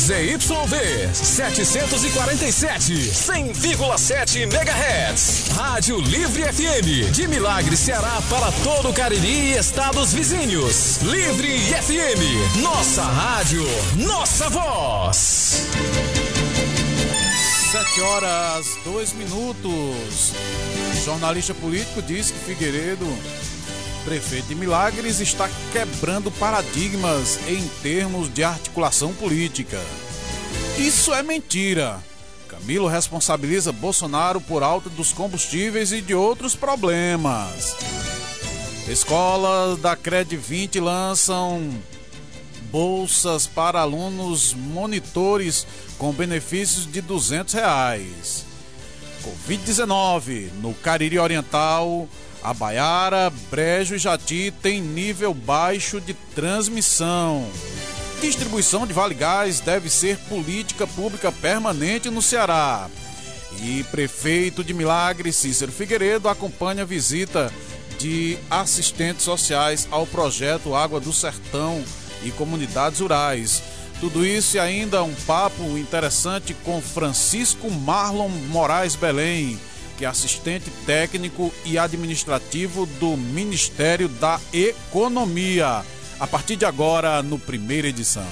ZYV 747, 100,7 MHz. Rádio Livre FM, de Milagre, Ceará para todo o Cariri e estados vizinhos. Livre FM, nossa rádio, nossa voz. Sete horas, dois minutos. O jornalista político diz que Figueiredo prefeito de Milagres está quebrando paradigmas em termos de articulação política. Isso é mentira. Camilo responsabiliza Bolsonaro por alta dos combustíveis e de outros problemas. Escolas da Cred 20 lançam bolsas para alunos monitores com benefícios de 200 reais. Covid-19 no Cariri Oriental a Baiara, Brejo e Jati têm nível baixo de transmissão. Distribuição de Vale Gás deve ser política pública permanente no Ceará. E prefeito de Milagre, Cícero Figueiredo, acompanha a visita de assistentes sociais ao projeto Água do Sertão e comunidades rurais. Tudo isso e ainda um papo interessante com Francisco Marlon Moraes Belém é assistente técnico e administrativo do Ministério da Economia. A partir de agora, no primeira edição.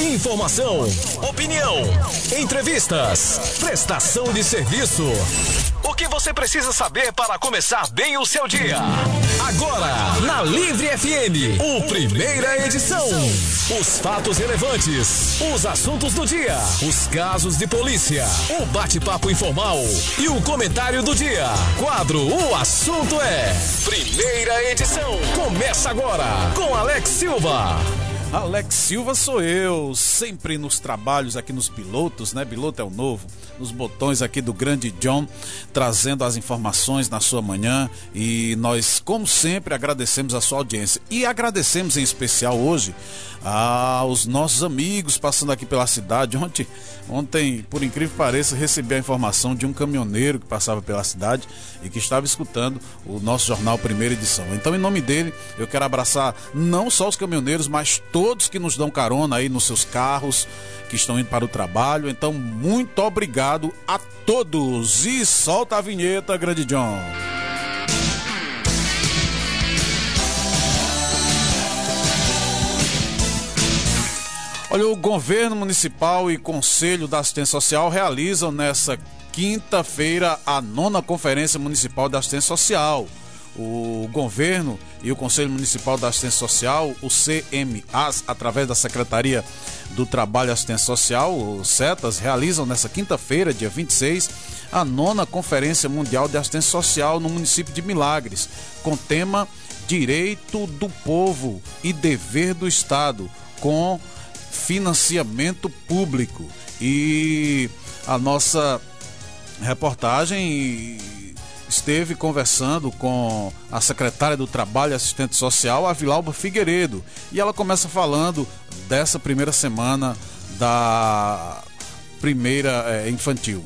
Informação, opinião, entrevistas, prestação de serviço. O que você precisa saber para começar bem o seu dia? Agora, na Livre FM, o primeira edição. Os fatos relevantes, os assuntos do dia, os casos de polícia, o bate-papo informal e o comentário do dia. Quadro O Assunto é. Primeira edição. Começa agora com Alex Silva. Alex Silva sou eu, sempre nos trabalhos aqui nos pilotos, né? Piloto é o novo, nos botões aqui do grande John, trazendo as informações na sua manhã e nós, como sempre, agradecemos a sua audiência e agradecemos em especial hoje aos nossos amigos passando aqui pela cidade. Ontem, ontem, por incrível que pareça, recebi a informação de um caminhoneiro que passava pela cidade e que estava escutando o nosso jornal Primeira Edição. Então, em nome dele, eu quero abraçar não só os caminhoneiros, mas todos que nos dão carona aí nos seus carros, que estão indo para o trabalho. Então, muito obrigado a todos. E solta a vinheta, Grande John. Olha, o governo municipal e Conselho da Assistência Social realizam nessa quinta-feira a nona Conferência Municipal da Assistência Social. O governo e o Conselho Municipal da Assistência Social, o CMAS, através da Secretaria do Trabalho e Assistência Social, o CETAS, realizam nessa quinta-feira, dia 26, a nona Conferência Mundial de Assistência Social no município de Milagres, com tema Direito do Povo e Dever do Estado, com financiamento público. E a nossa reportagem esteve conversando com a secretária do Trabalho e Assistente Social, a Figueiredo, e ela começa falando dessa primeira semana da primeira é, infantil.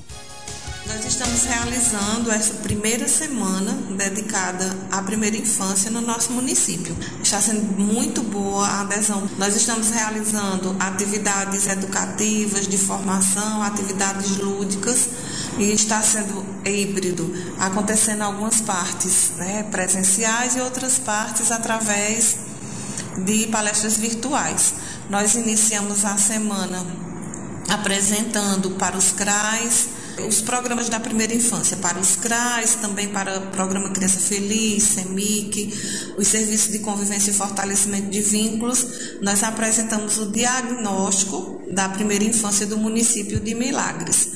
Nós estamos realizando essa primeira semana dedicada à primeira infância no nosso município. Está sendo muito boa a adesão. Nós estamos realizando atividades educativas, de formação, atividades lúdicas e está sendo híbrido, acontecendo algumas partes né, presenciais e outras partes através de palestras virtuais. Nós iniciamos a semana apresentando para os CRAs os programas da primeira infância, para os CRAs, também para o programa Criança Feliz, SEMIC, os serviços de convivência e fortalecimento de vínculos, nós apresentamos o diagnóstico da primeira infância do município de Milagres.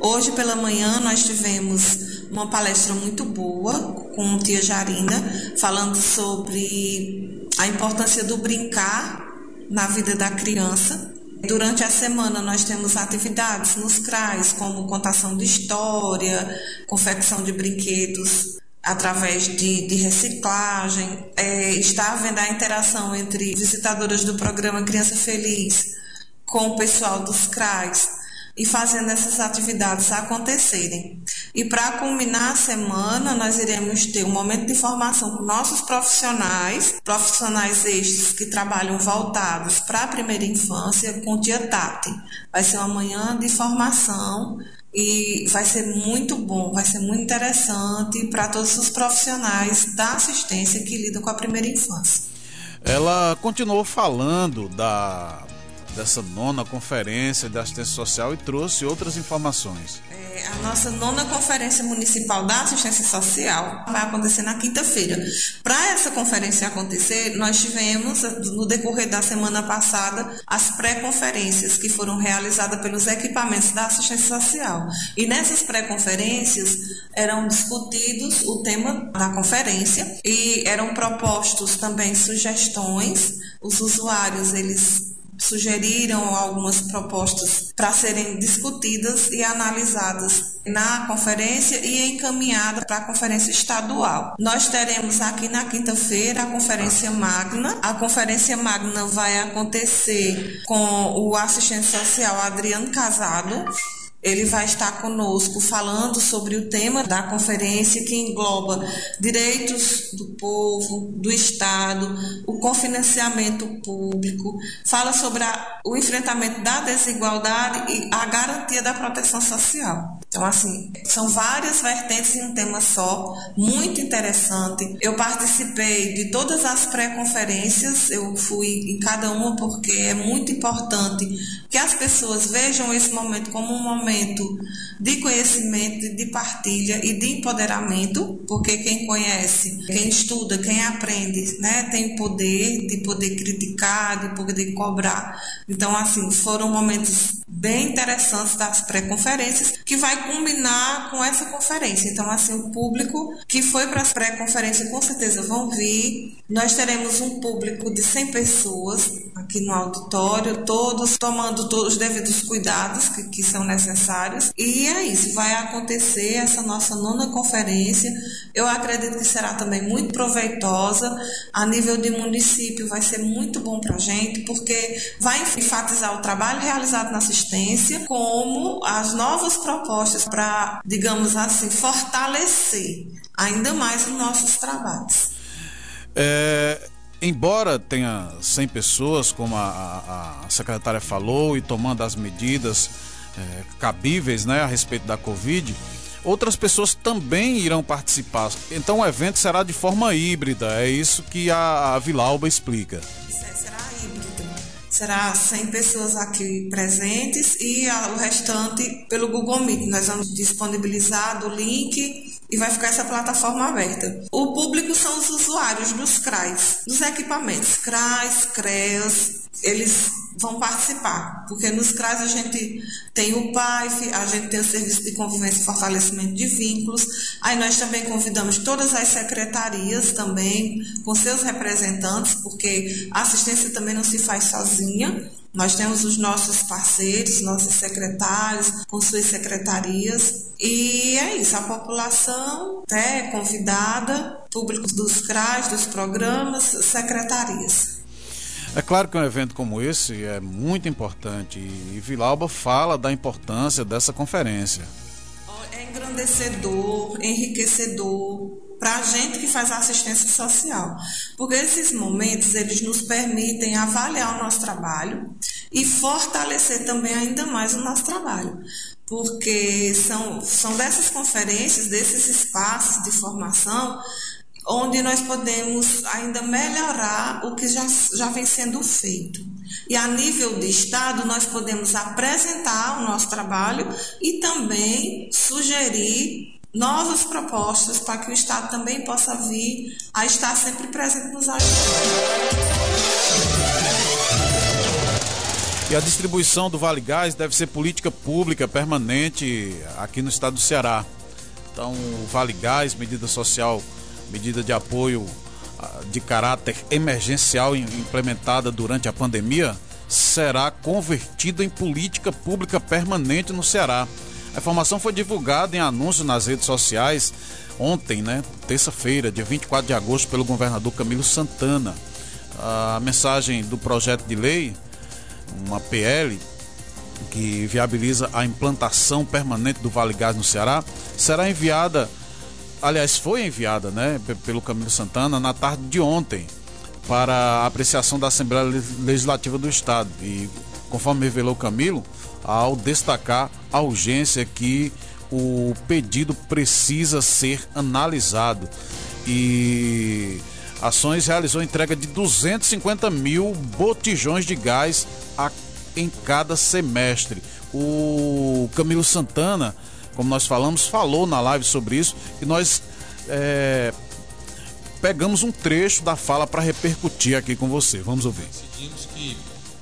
Hoje pela manhã nós tivemos uma palestra muito boa com tia Jarina, falando sobre a importância do brincar na vida da criança Durante a semana nós temos atividades nos CRAs, como contação de história, confecção de brinquedos através de, de reciclagem. É, está havendo a interação entre visitadoras do programa Criança Feliz com o pessoal dos CRAs e fazendo essas atividades acontecerem. E para culminar a semana, nós iremos ter um momento de formação com nossos profissionais, profissionais estes que trabalham voltados para a primeira infância, com o Tia Tati. Vai ser uma manhã de formação e vai ser muito bom, vai ser muito interessante para todos os profissionais da assistência que lidam com a primeira infância. Ela continuou falando da dessa nona conferência de assistência social e trouxe outras informações. É, a nossa nona conferência municipal da assistência social vai acontecer na quinta-feira. Para essa conferência acontecer, nós tivemos, no decorrer da semana passada, as pré-conferências que foram realizadas pelos equipamentos da assistência social. E nessas pré-conferências eram discutidos o tema da conferência e eram propostos também sugestões. Os usuários, eles sugeriram algumas propostas para serem discutidas e analisadas na conferência e encaminhada para a conferência estadual. Nós teremos aqui na quinta-feira a conferência magna. A conferência magna vai acontecer com o assistente social Adriano Casado ele vai estar conosco falando sobre o tema da conferência que engloba direitos do povo, do Estado, o confinanciamento público, fala sobre a, o enfrentamento da desigualdade e a garantia da proteção social. Então, assim, são várias vertentes em um tema só, muito interessante. Eu participei de todas as pré-conferências, eu fui em cada uma porque é muito importante que as pessoas vejam esse momento como um momento de conhecimento, de partilha e de empoderamento, porque quem conhece, quem estuda, quem aprende, né, tem poder de poder criticar, de poder cobrar. Então, assim, foram momentos bem interessantes das pré-conferências que vai combinar com essa conferência. Então, assim, o público que foi para as pré-conferências com certeza vão vir. Nós teremos um público de 100 pessoas aqui no auditório, todos tomando todos os devidos cuidados que, que são necessários. E é isso, vai acontecer essa nossa nona conferência. Eu acredito que será também muito proveitosa a nível de município, vai ser muito bom para a gente, porque vai enfatizar o trabalho realizado na assistência, como as novas propostas para, digamos assim, fortalecer ainda mais os nossos trabalhos. É, embora tenha 100 pessoas, como a, a, secretária falou, e tomando as medidas é, cabíveis né, a respeito da Covid, outras pessoas também irão participar. Então o evento será de forma híbrida, é isso que a, a Vilauba explica. Será híbrido. Será 100 pessoas aqui presentes e a, o restante pelo Google Meet. Nós vamos disponibilizar o link e vai ficar essa plataforma aberta. O público são os usuários dos CRAs, dos equipamentos, CRAs, CREAS, eles vão participar, porque nos CRAs a gente tem o PAIF, a gente tem o Serviço de Convivência e Fortalecimento de Vínculos, aí nós também convidamos todas as secretarias também, com seus representantes, porque a assistência também não se faz sozinha, nós temos os nossos parceiros, nossos secretários, com suas secretarias. E é isso, a população é convidada, público dos CRAs, dos programas, secretarias. É claro que um evento como esse é muito importante e Vilauba fala da importância dessa conferência. É engrandecedor, enriquecedor, para a gente que faz assistência social. Porque esses momentos, eles nos permitem avaliar o nosso trabalho e fortalecer também ainda mais o nosso trabalho. Porque são, são dessas conferências, desses espaços de formação, onde nós podemos ainda melhorar o que já, já vem sendo feito. E a nível de Estado, nós podemos apresentar o nosso trabalho e também sugerir novas propostas para que o Estado também possa vir a estar sempre presente nos ajudando. E a distribuição do Vale Gás deve ser política pública permanente aqui no estado do Ceará. Então, o Vale Gás, medida social, medida de apoio ah, de caráter emergencial implementada durante a pandemia, será convertida em política pública permanente no Ceará. A informação foi divulgada em anúncio nas redes sociais ontem, né, terça-feira, dia 24 de agosto, pelo governador Camilo Santana. A mensagem do projeto de lei, uma PL, que viabiliza a implantação permanente do Vale Gás no Ceará, será enviada, aliás, foi enviada, né, pelo Camilo Santana na tarde de ontem para a apreciação da Assembleia Legislativa do Estado. E conforme revelou Camilo, ao destacar a urgência que o pedido precisa ser analisado. E Ações realizou entrega de 250 mil botijões de gás a, em cada semestre. O Camilo Santana, como nós falamos, falou na live sobre isso e nós é, pegamos um trecho da fala para repercutir aqui com você. Vamos ouvir. Decidimos que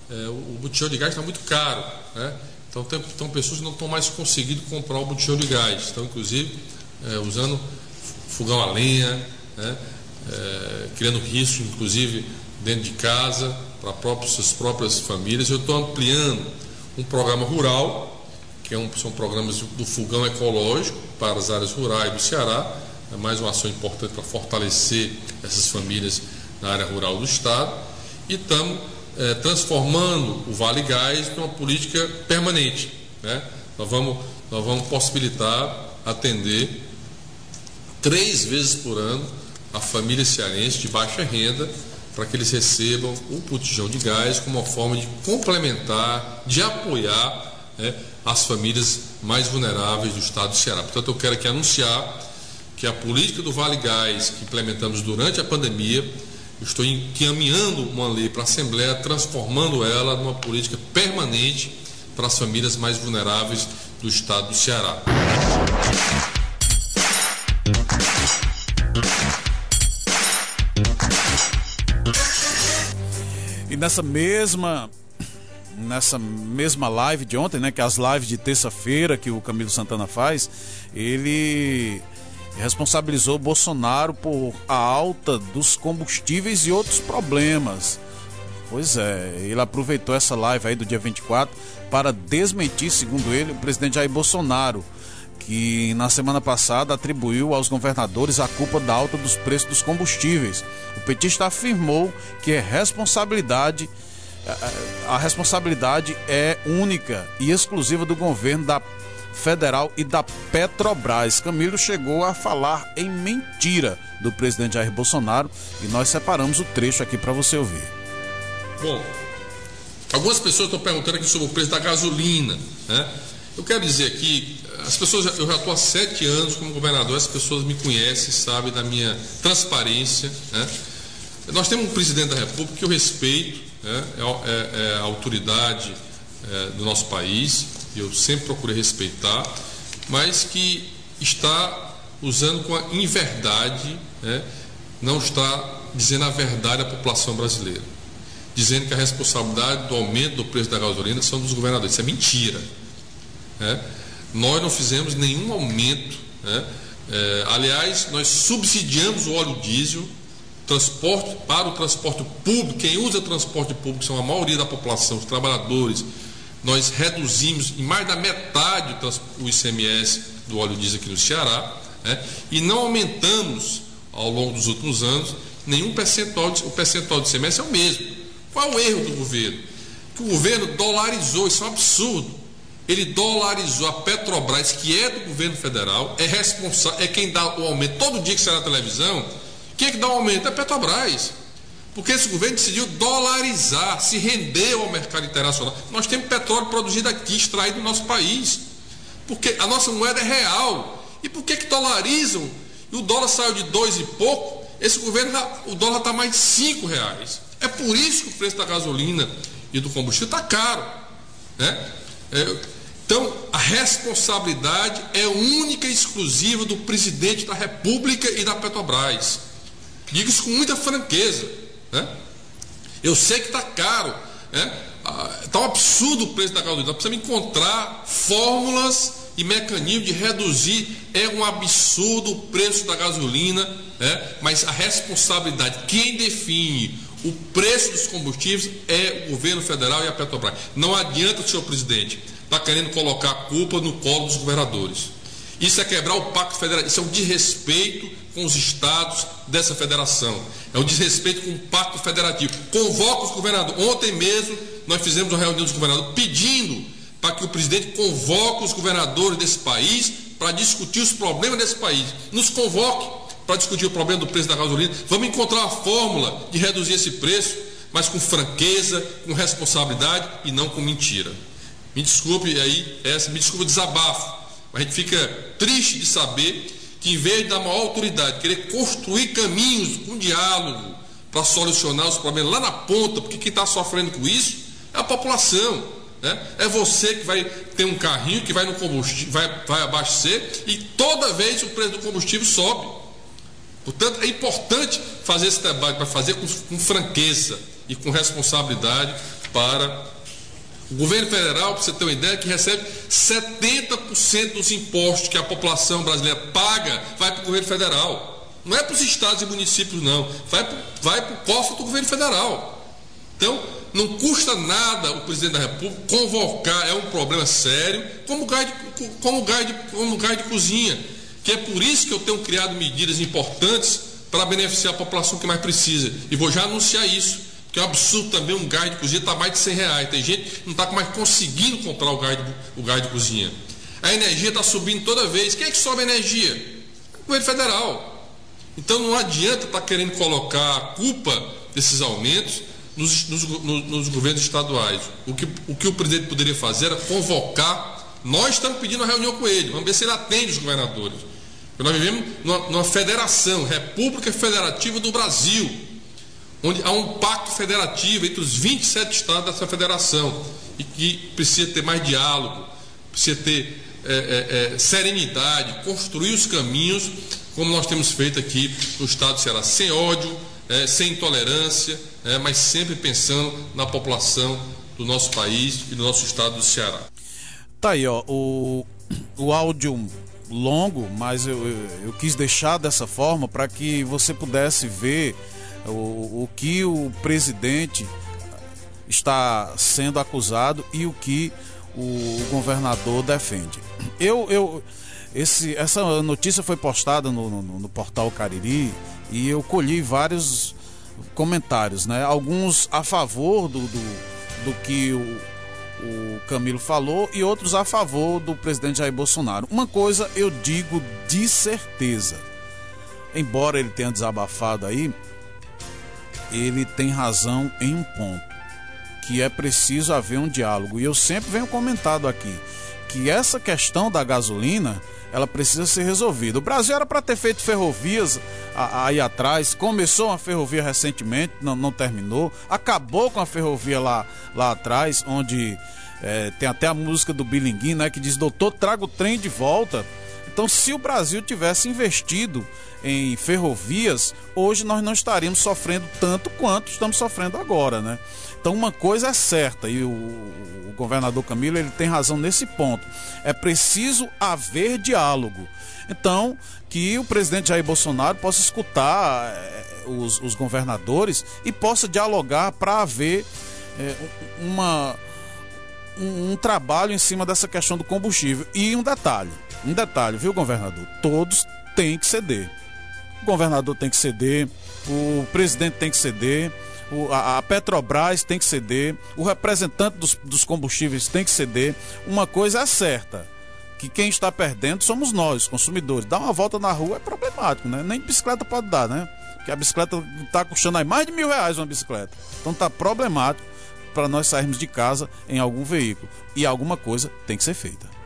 é, o botijão de gás está muito caro, né? Então tem, pessoas que não estão mais conseguindo comprar o botijão de gás, estão inclusive é, usando fogão a lenha, né? é, criando risco, inclusive, dentro de casa, para próprias, suas próprias famílias. Eu estou ampliando um programa rural, que é um, são programas do fogão ecológico para as áreas rurais do Ceará. É mais uma ação importante para fortalecer essas famílias na área rural do Estado. E estamos é, transformando o Vale Gás numa política permanente. Né? Nós, vamos, nós vamos possibilitar atender três vezes por ano a família cearense de baixa renda para que eles recebam o botijão de gás como uma forma de complementar, de apoiar né, as famílias mais vulneráveis do estado do Ceará. Portanto, eu quero aqui anunciar que a política do Vale Gás que implementamos durante a pandemia, estou encaminhando uma lei para a Assembleia, transformando ela numa política permanente para as famílias mais vulneráveis do estado do Ceará. E nessa mesma nessa mesma live de ontem, né, que é as lives de terça-feira que o Camilo Santana faz, ele responsabilizou Bolsonaro por a alta dos combustíveis e outros problemas. Pois é, ele aproveitou essa live aí do dia 24 para desmentir, segundo ele, o presidente Jair Bolsonaro que na semana passada atribuiu aos governadores a culpa da alta dos preços dos combustíveis. O petista afirmou que é responsabilidade a responsabilidade é única e exclusiva do governo da federal e da Petrobras. Camilo chegou a falar em mentira do presidente Jair Bolsonaro e nós separamos o trecho aqui para você ouvir. Bom, algumas pessoas estão perguntando aqui sobre o preço da gasolina, né? Eu quero dizer aqui, as pessoas, eu já estou há sete anos como governador, as pessoas me conhecem, sabem da minha transparência. Né? Nós temos um presidente da República que eu respeito, né? é, é, é, a autoridade é, do nosso país, e eu sempre procurei respeitar, mas que está usando com a inverdade, né? não está dizendo a verdade à população brasileira, dizendo que a responsabilidade do aumento do preço da gasolina são dos governadores. Isso é mentira. Né? Nós não fizemos nenhum aumento. Né? É, aliás, nós subsidiamos o óleo diesel transporte para o transporte público. Quem usa transporte público são a maioria da população, os trabalhadores. Nós reduzimos em mais da metade o ICMS do óleo diesel aqui no Ceará né? e não aumentamos ao longo dos últimos anos nenhum percentual. De, o percentual de ICMS é o mesmo. Qual é o erro do governo? Que o governo dolarizou, isso é um absurdo ele dolarizou a Petrobras, que é do governo federal, é responsável, é quem dá o aumento. Todo dia que sai na televisão, quem é que dá o aumento? É a Petrobras. Porque esse governo decidiu dolarizar, se rendeu ao mercado internacional. Nós temos petróleo produzido aqui, extraído no nosso país. Porque a nossa moeda é real. E por que, que dolarizam? E o dólar saiu de dois e pouco, esse governo, o dólar está mais de cinco reais. É por isso que o preço da gasolina e do combustível está caro. Né? É, então, a responsabilidade é única e exclusiva do presidente da República e da Petrobras. Digo isso com muita franqueza. Né? Eu sei que está caro. Né? Está um absurdo o preço da gasolina. Nós precisamos encontrar fórmulas e mecanismos de reduzir. É um absurdo o preço da gasolina, né? mas a responsabilidade, quem define o preço dos combustíveis é o governo federal e a Petrobras. Não adianta, senhor presidente, está querendo colocar a culpa no colo dos governadores. Isso é quebrar o pacto federal, isso é um desrespeito com os estados dessa federação. É um desrespeito com o pacto federativo. Convoca os governadores. Ontem mesmo nós fizemos uma reunião dos governadores pedindo para que o presidente convoque os governadores desse país para discutir os problemas desse país. Nos convoque para discutir o problema do preço da gasolina. Vamos encontrar a fórmula de reduzir esse preço, mas com franqueza, com responsabilidade e não com mentira. Me desculpe aí, essa, me desculpe o desabafo, a gente fica triste de saber que em vez dar maior autoridade, querer construir caminhos com diálogo para solucionar os problemas lá na ponta, porque quem está sofrendo com isso é a população. Né? É você que vai ter um carrinho que vai no combustível, vai, vai abastecer e toda vez o preço do combustível sobe. Portanto, é importante fazer esse debate, para fazer com, com franqueza e com responsabilidade para o governo federal, para você ter uma ideia, que recebe 70% dos impostos que a população brasileira paga, vai para o governo federal. Não é para os estados e municípios, não. Vai para vai o cofre do governo federal. Então, não custa nada o presidente da República convocar, é um problema sério, como gás de, como gás de, como gás de cozinha. Que é por isso que eu tenho criado medidas importantes para beneficiar a população que mais precisa. E vou já anunciar isso. Que é um absurdo também um gás de cozinha está mais de 100 reais. Tem gente que não está mais conseguindo comprar o gás de, o gás de cozinha. A energia está subindo toda vez. Quem é que sobe a energia? O governo federal. Então não adianta estar tá querendo colocar a culpa desses aumentos nos, nos, nos, governos estaduais. O que, o que o presidente poderia fazer era convocar. Nós estamos pedindo uma reunião com ele, vamos ver se ele atende os governadores. Nós vivemos numa, numa federação, República Federativa do Brasil, onde há um pacto federativo entre os 27 estados dessa federação e que precisa ter mais diálogo, precisa ter é, é, é, serenidade, construir os caminhos, como nós temos feito aqui no estado do Ceará, sem ódio, é, sem intolerância, é, mas sempre pensando na população do nosso país e do nosso estado do Ceará. Tá aí, ó, o, o áudio longo, mas eu, eu, eu quis deixar dessa forma para que você pudesse ver o, o que o presidente está sendo acusado e o que o governador defende. Eu, eu, esse, essa notícia foi postada no, no, no portal Cariri e eu colhi vários comentários, né? Alguns a favor do, do, do que o, o Camilo falou e outros a favor do presidente Jair Bolsonaro. Uma coisa eu digo de certeza, embora ele tenha desabafado aí, ele tem razão em um ponto, que é preciso haver um diálogo. E eu sempre venho comentado aqui que essa questão da gasolina ela precisa ser resolvida. O Brasil era para ter feito ferrovias aí atrás, começou uma ferrovia recentemente, não, não terminou, acabou com a ferrovia lá, lá atrás, onde é, tem até a música do Bilinguim, né, que diz: Doutor, traga o trem de volta. Então, se o Brasil tivesse investido em ferrovias, hoje nós não estaríamos sofrendo tanto quanto estamos sofrendo agora, né? Então, uma coisa é certa, e o, o governador Camilo ele tem razão nesse ponto: é preciso haver diálogo. Então, que o presidente Jair Bolsonaro possa escutar é, os, os, governadores e possa dialogar para haver é, uma, um, um trabalho em cima dessa questão do combustível. E um detalhe: um detalhe, viu, governador? Todos têm que ceder. O governador tem que ceder, o presidente tem que ceder a, Petrobras tem que ceder, o representante dos, dos combustíveis tem que ceder. Uma coisa é certa, que quem está perdendo somos nós, consumidores. Dar uma volta na rua é problemático, né? Nem bicicleta pode dar, né? Porque a bicicleta está custando aí mais de mil reais uma bicicleta. Então está problemático para nós sairmos de casa em algum veículo. E alguma coisa tem que ser feita.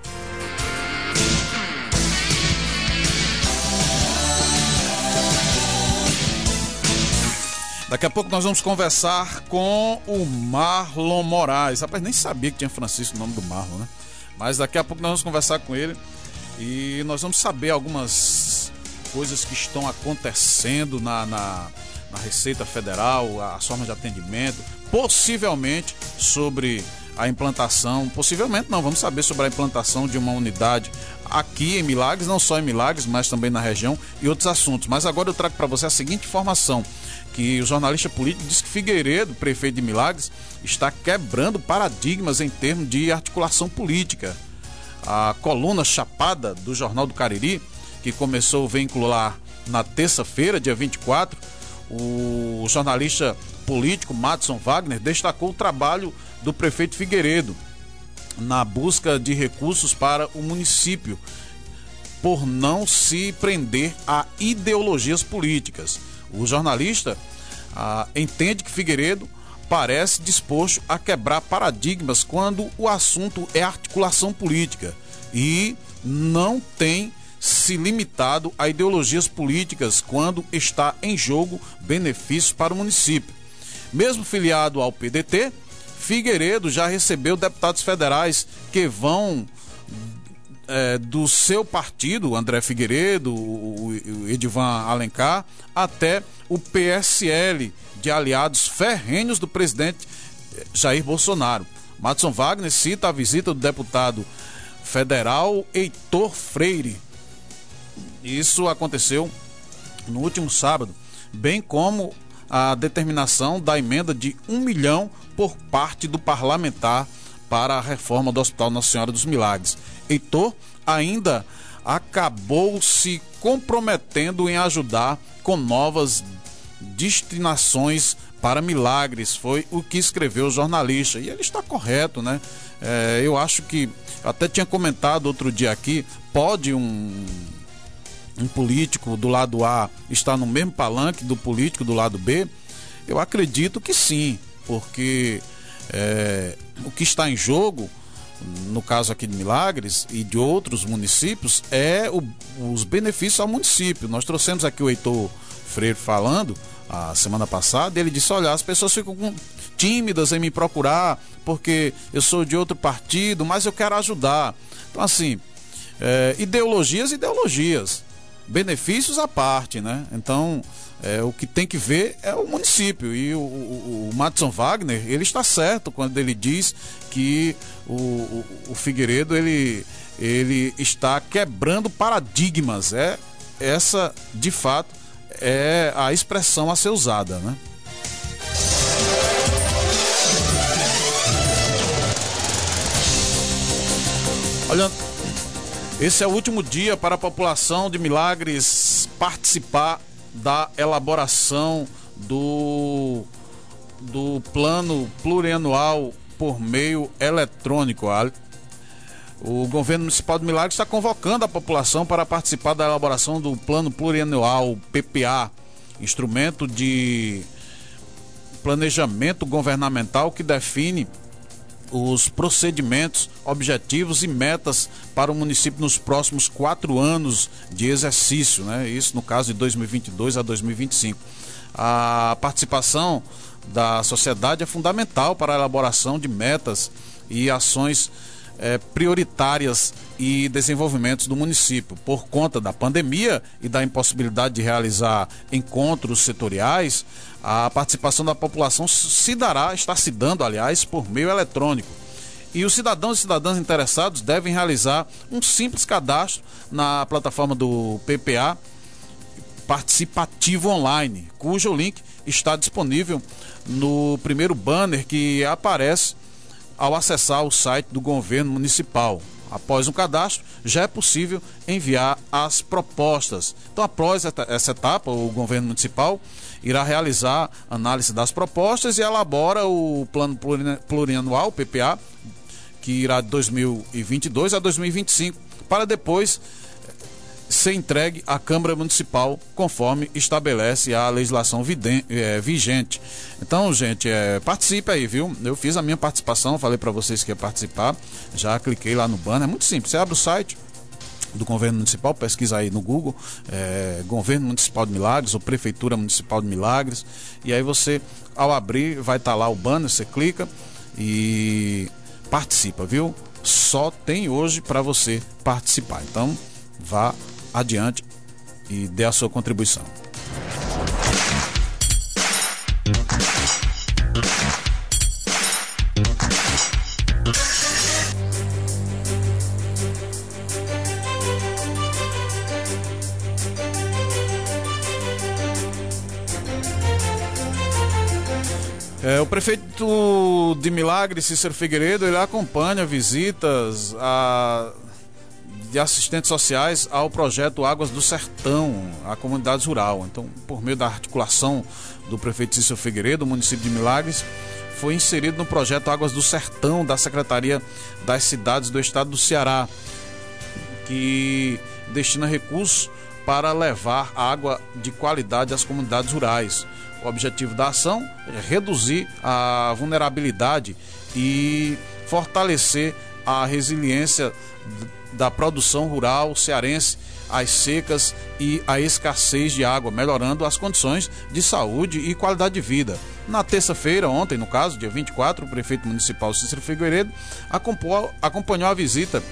Daqui a pouco nós vamos conversar com o Marlon Moraes. Rapaz, nem sabia que tinha Francisco o nome do Marlon, né? Mas daqui a pouco nós vamos conversar com ele e nós vamos saber algumas coisas que estão acontecendo na, na, na Receita Federal, as formas de atendimento, possivelmente sobre a implantação, possivelmente não, vamos saber sobre a implantação de uma unidade aqui em Milagres, não só em Milagres, mas também na região e outros assuntos. Mas agora eu trago para você a seguinte informação: que o jornalista político diz que Figueiredo, prefeito de Milagres, está quebrando paradigmas em termos de articulação política. A coluna chapada do Jornal do Cariri, que começou a vincular na terça-feira, dia 24, o jornalista político Matson Wagner destacou o trabalho do prefeito Figueiredo na busca de recursos para o município, por não se prender a ideologias políticas. O jornalista ah, entende que Figueiredo parece disposto a quebrar paradigmas quando o assunto é articulação política e não tem se limitado a ideologias políticas quando está em jogo benefícios para o município. Mesmo filiado ao PDT, Figueiredo já recebeu deputados federais que vão é, do seu partido, André Figueiredo, o, o Edivan Alencar, até o PSL, de aliados ferrenhos do presidente Jair Bolsonaro. Matson Wagner cita a visita do deputado federal Heitor Freire. Isso aconteceu no último sábado, bem como a determinação da emenda de um milhão por parte do parlamentar para a reforma do Hospital Nossa Senhora dos Milagres. Heitor ainda acabou se comprometendo em ajudar com novas destinações para milagres, foi o que escreveu o jornalista. E ele está correto, né? É, eu acho que, até tinha comentado outro dia aqui, pode um, um político do lado A estar no mesmo palanque do político do lado B? Eu acredito que sim, porque é, o que está em jogo no caso aqui de Milagres e de outros municípios, é o, os benefícios ao município. Nós trouxemos aqui o Heitor Freire falando a semana passada, ele disse: Olha, as pessoas ficam tímidas em me procurar porque eu sou de outro partido, mas eu quero ajudar. Então, assim, é, ideologias, ideologias, benefícios à parte, né? Então, é, o que tem que ver é o município. E o, o, o Madison Wagner, ele está certo quando ele diz que o, o, o Figueiredo ele, ele está quebrando paradigmas. É essa, de fato, é a expressão a ser usada, né? Olha, esse é o último dia para a população de Milagres participar da elaboração do, do plano plurianual por meio eletrônico. O governo municipal de Milagres está convocando a população para participar da elaboração do plano plurianual PPA, instrumento de planejamento governamental que define os procedimentos, objetivos e metas para o município nos próximos quatro anos de exercício, né? Isso no caso de 2022 a 2025. A participação da sociedade é fundamental para a elaboração de metas e ações é, prioritárias e desenvolvimentos do município. Por conta da pandemia e da impossibilidade de realizar encontros setoriais, a participação da população se dará, está se dando, aliás, por meio eletrônico. E os cidadãos e cidadãs interessados devem realizar um simples cadastro na plataforma do PPA Participativo Online, cujo link está disponível no primeiro banner que aparece ao acessar o site do governo municipal. Após um cadastro, já é possível enviar as propostas. Então, após essa etapa, o governo municipal irá realizar análise das propostas e elabora o plano plurianual, PPA, que irá de 2022 a 2025, para depois ser entregue à Câmara Municipal, conforme estabelece a legislação é, vigente. Então, gente, é, participe aí, viu? Eu fiz a minha participação, falei para vocês que ia participar, já cliquei lá no banner, é muito simples. Você abre o site, do governo municipal, pesquisa aí no Google, é, governo municipal de Milagres ou prefeitura municipal de Milagres, e aí você, ao abrir, vai estar tá lá o banner, você clica e participa, viu? Só tem hoje para você participar. Então, vá adiante e dê a sua contribuição. É, o prefeito de Milagre, Cícero Figueiredo, ele acompanha visitas a de assistentes sociais ao projeto Águas do Sertão, a comunidade rural. Então, por meio da articulação do prefeito Cícero Figueiredo, município de Milagres foi inserido no projeto Águas do Sertão da Secretaria das Cidades do Estado do Ceará, que destina recursos para levar água de qualidade às comunidades rurais. O objetivo da ação é reduzir a vulnerabilidade e fortalecer a resiliência da produção rural cearense às secas e à escassez de água, melhorando as condições de saúde e qualidade de vida. Na terça-feira, ontem, no caso, dia 24, o prefeito municipal Cícero Figueiredo acompanhou a visita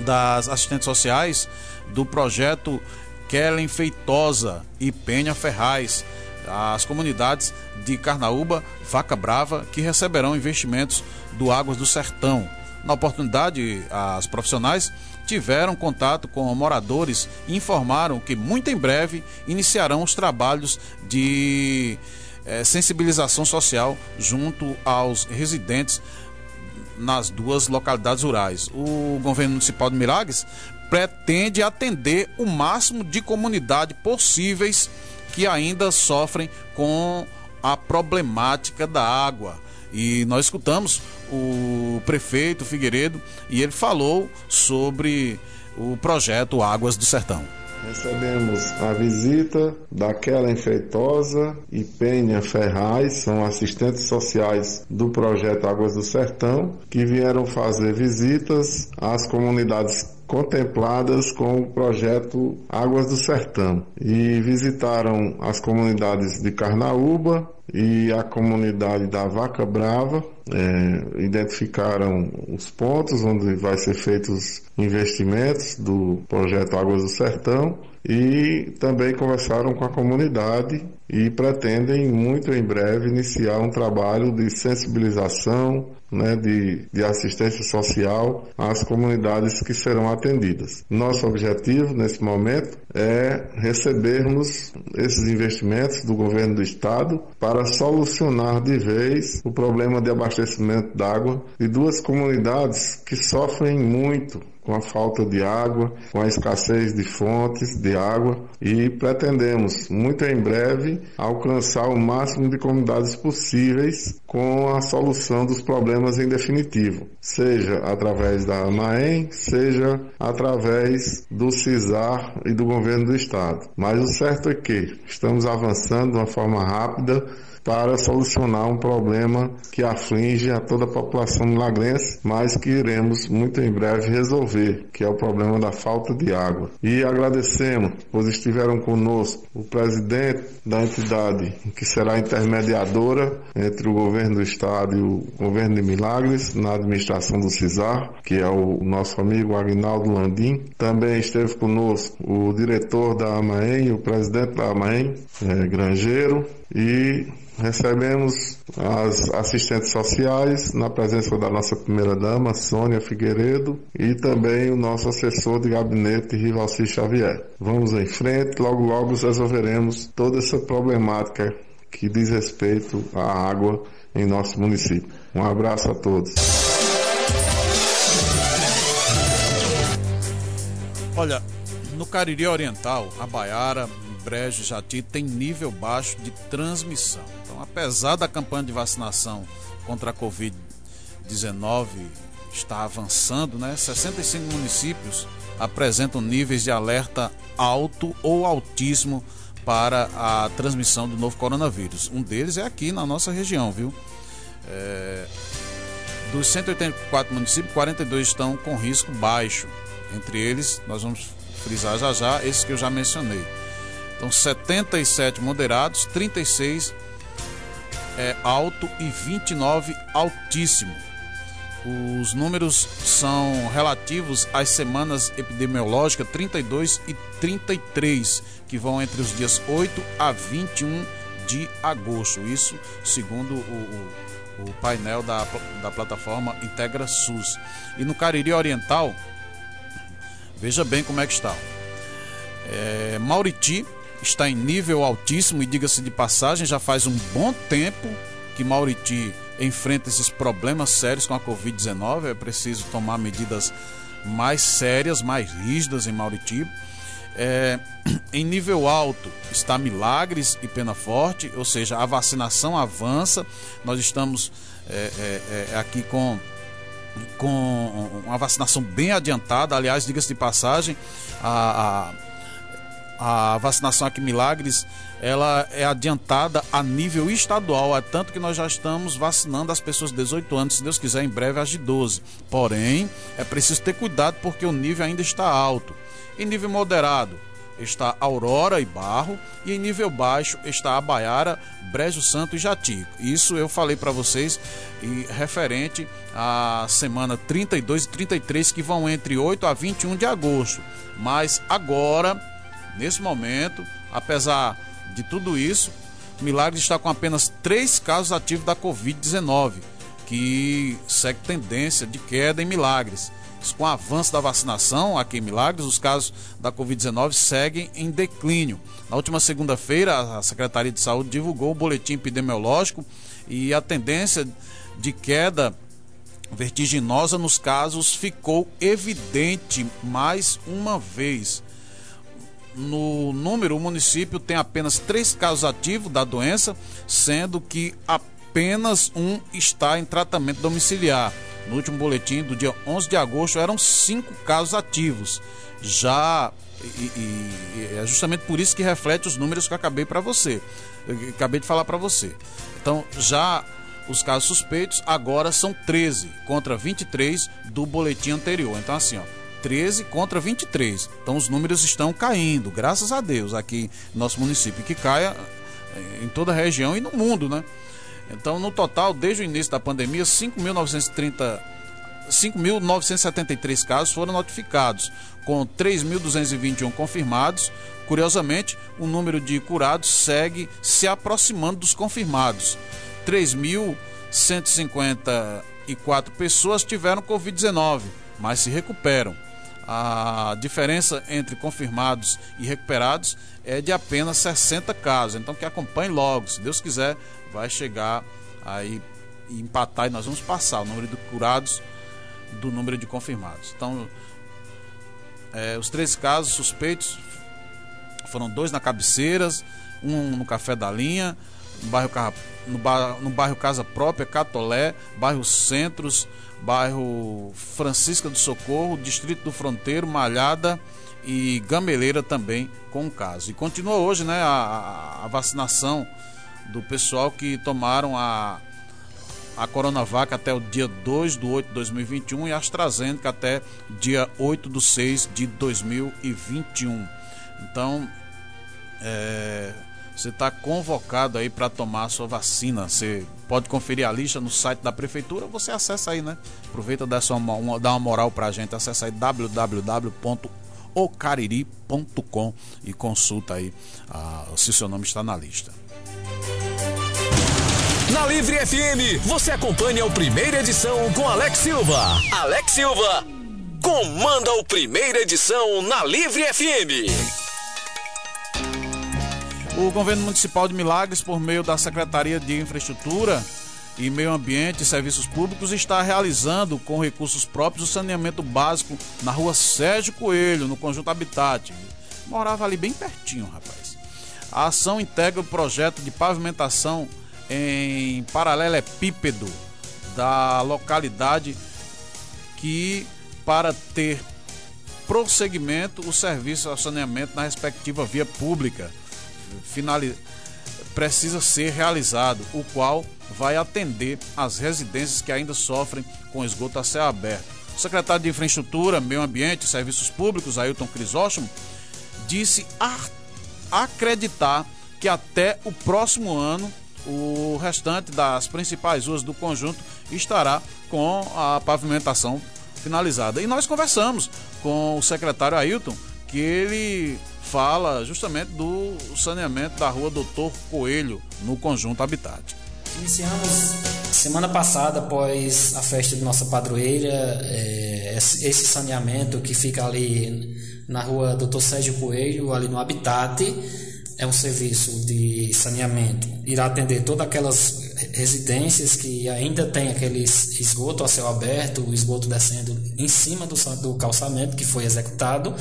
das assistentes sociais do projeto Kellen Feitosa e Penha Ferraz, as comunidades de Carnaúba, Vaca Brava, que receberão investimentos do Águas do Sertão. Na oportunidade, as profissionais tiveram contato com moradores e informaram que muito em breve iniciarão os trabalhos de eh, sensibilização social junto aos residentes nas duas localidades rurais. O governo municipal de Milagres pretende atender o máximo de comunidade possíveis que ainda sofrem com a problemática da água. E nós escutamos o prefeito Figueiredo e ele falou sobre o projeto Águas do Sertão. Recebemos a visita daquela Enfeitosa e Penha Ferraz, são assistentes sociais do projeto Águas do Sertão, que vieram fazer visitas às comunidades contempladas com o projeto Águas do Sertão. E visitaram as comunidades de Carnaúba e a comunidade da Vaca Brava, é, identificaram os pontos onde vai ser feitos investimentos do projeto Águas do Sertão e também conversaram com a comunidade e pretendem muito em breve iniciar um trabalho de sensibilização, né, de, de assistência social às comunidades que serão atendidas. Nosso objetivo nesse momento é recebermos esses investimentos do governo do estado para solucionar de vez o problema de abastecimento d'água de duas comunidades que sofrem muito com a falta de água, com a escassez de fontes de água e pretendemos muito em breve alcançar o máximo de comunidades possíveis com a solução dos problemas em definitivo, seja através da AMAEM, seja através do CISAR e do governo do estado. Mas o certo é que estamos avançando de uma forma rápida para solucionar um problema que aflige a toda a população milagrense, mas que iremos muito em breve resolver, que é o problema da falta de água. E agradecemos, pois estiveram conosco o presidente da entidade que será intermediadora entre o governo do estado e o governo de Milagres na administração do CISAR, que é o nosso amigo Agnaldo Landim. Também esteve conosco o diretor da AMAEM, o presidente da AMAEM, é, Grangeiro, e recebemos as assistentes sociais na presença da nossa primeira-dama, Sônia Figueiredo, e também o nosso assessor de gabinete, Rivalci Xavier. Vamos em frente, logo logo resolveremos toda essa problemática que diz respeito à água em nosso município. Um abraço a todos. Olha, no Cariri Oriental, a Baiara, Brejo Jati tem nível baixo de transmissão. Então, apesar da campanha de vacinação contra a Covid-19 estar avançando, né? 65 municípios apresentam níveis de alerta alto ou altíssimo para a transmissão do novo coronavírus. Um deles é aqui na nossa região, viu? É... Dos 184 municípios, 42 estão com risco baixo. Entre eles, nós vamos frisar já já esses que eu já mencionei. Então, 77 moderados, 36 é, alto e 29 altíssimo. Os números são relativos às semanas epidemiológicas 32 e 33, que vão entre os dias 8 a 21 de agosto. Isso segundo o, o, o painel da, da plataforma Integra SUS. E no Cariri Oriental, veja bem como é que está. É, Mauriti está em nível altíssimo e diga-se de passagem, já faz um bom tempo que Mauriti enfrenta esses problemas sérios com a Covid-19. É preciso tomar medidas mais sérias, mais rígidas em Mauriti. É, em nível alto está Milagres e Pena Forte, ou seja, a vacinação avança. Nós estamos é, é, é aqui com com uma vacinação bem adiantada. Aliás, diga-se de passagem, a, a, a, vacinação aqui Milagres ela é adiantada a nível estadual, é tanto que nós já estamos vacinando as pessoas de 18 anos, se Deus quiser, em breve as de 12. Porém, é preciso ter cuidado porque o nível ainda está alto. Em nível moderado, está Aurora e Barro, e em nível baixo está Abaiara, Brejo Santo e Jatico. Isso eu falei para vocês e referente à semana 32 e 33 que vão entre 8 a 21 de agosto. Mas agora, nesse momento, apesar de tudo isso, Milagres está com apenas três casos ativos da Covid-19, que segue tendência de queda em Milagres com o avanço da vacinação aqui em Milagres, os casos da Covid-19 seguem em declínio. Na última segunda-feira, a Secretaria de Saúde divulgou o boletim epidemiológico e a tendência de queda vertiginosa nos casos ficou evidente mais uma vez. No número, o município tem apenas três casos ativos da doença, sendo que apenas um está em tratamento domiciliar. No último boletim do dia 11 de agosto eram cinco casos ativos. Já e, e, é justamente por isso que reflete os números que eu acabei para você. Acabei de falar para você. Então, já os casos suspeitos agora são 13 contra 23 do boletim anterior. Então, assim, ó, 13 contra 23. Então, os números estão caindo, graças a Deus, aqui no nosso município, que caia em toda a região e no mundo, né? Então, no total, desde o início da pandemia, 5.973 casos foram notificados, com 3.221 confirmados. Curiosamente, o número de curados segue se aproximando dos confirmados. 3.154 pessoas tiveram Covid-19, mas se recuperam. A diferença entre confirmados e recuperados é de apenas 60 casos. Então que acompanhe logo, se Deus quiser, vai chegar aí e empatar e nós vamos passar o número de curados do número de confirmados. Então, é, os três casos suspeitos foram dois na Cabeceiras, um no Café da Linha, no bairro, no, bar, no bairro Casa Própria, Catolé, bairro Centros, bairro Francisca do Socorro, Distrito do Fronteiro, Malhada e Gameleira também com um caso. E continua hoje né, a, a vacinação do pessoal que tomaram a, a Coronavac até o dia 2 de 8 de 2021 e a AstraZeneca até dia 8 de 6 de 2021. Então, é, você está convocado aí para tomar a sua vacina. Você pode conferir a lista no site da prefeitura, você acessa aí, né? Aproveita dar uma, uma, dá uma moral para a gente, acessa aí www.ocariri.com e consulta aí ah, se seu nome está na lista. Na Livre FM, você acompanha o primeira edição com Alex Silva. Alex Silva comanda o primeira edição na Livre FM. O governo municipal de Milagres, por meio da Secretaria de Infraestrutura e Meio Ambiente e Serviços Públicos, está realizando com recursos próprios o saneamento básico na rua Sérgio Coelho, no Conjunto Habitat. Morava ali bem pertinho, rapaz. A ação integra o projeto de pavimentação em paralelepípedo da localidade que para ter prosseguimento o serviço de saneamento na respectiva via pública precisa ser realizado, o qual vai atender as residências que ainda sofrem com esgoto a céu aberto. O secretário de Infraestrutura, Meio Ambiente e Serviços Públicos, Ailton Crisóstomo, disse acreditar que até o próximo ano o restante das principais ruas do conjunto estará com a pavimentação finalizada. E nós conversamos com o secretário Ailton, que ele fala justamente do saneamento da rua Doutor Coelho, no conjunto Habitat. Iniciamos semana passada, após a festa de nossa padroeira, é, esse saneamento que fica ali na rua Doutor Sérgio Coelho, ali no Habitat é um serviço de saneamento, irá atender todas aquelas residências que ainda tem aquele esgoto a céu aberto, o esgoto descendo em cima do calçamento que foi executado,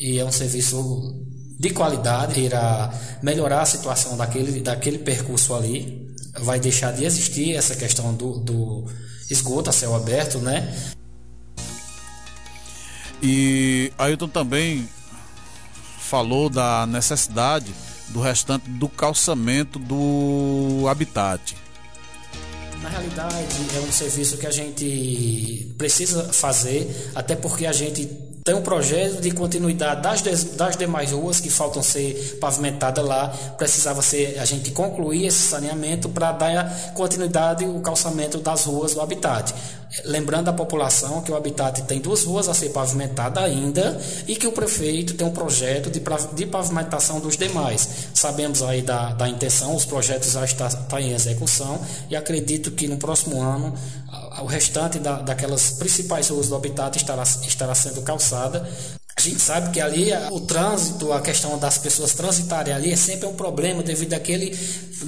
e é um serviço de qualidade, irá melhorar a situação daquele, daquele percurso ali. vai deixar de existir essa questão do, do esgoto a céu aberto, né? E Ailton também falou da necessidade do restante do calçamento do habitat. Na realidade, é um serviço que a gente precisa fazer, até porque a gente tem um projeto de continuidade das, das demais ruas que faltam ser pavimentadas lá. Precisava ser a gente concluir esse saneamento para dar continuidade o calçamento das ruas do habitat. Lembrando a população que o Habitat tem duas ruas a ser pavimentadas ainda e que o prefeito tem um projeto de, de pavimentação dos demais. Sabemos aí da, da intenção, os projetos já estão tá em execução e acredito que no próximo ano o restante da, daquelas principais ruas do Habitat estará, estará sendo calçada. A gente sabe que ali o trânsito, a questão das pessoas transitarem ali é sempre um problema devido àquele,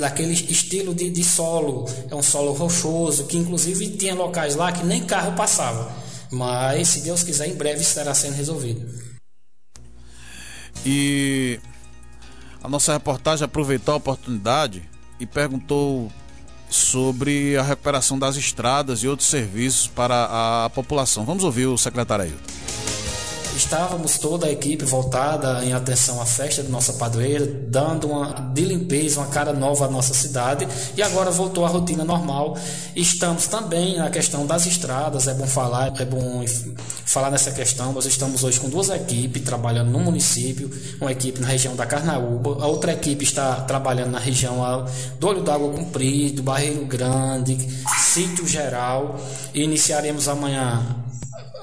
àquele estilo de, de solo. É um solo rochoso, que inclusive tinha locais lá que nem carro passava. Mas, se Deus quiser, em breve estará sendo resolvido. E a nossa reportagem aproveitou a oportunidade e perguntou sobre a recuperação das estradas e outros serviços para a população. Vamos ouvir o secretário Ailton. Estávamos toda a equipe voltada em atenção à festa de nossa padroeira, dando uma de limpeza, uma cara nova à nossa cidade e agora voltou à rotina normal. Estamos também na questão das estradas, é bom falar, é bom falar nessa questão. Nós estamos hoje com duas equipes trabalhando no município, uma equipe na região da Carnaúba, a outra equipe está trabalhando na região do Olho d'Água Comprido, Barreiro Grande, Sítio Geral e iniciaremos amanhã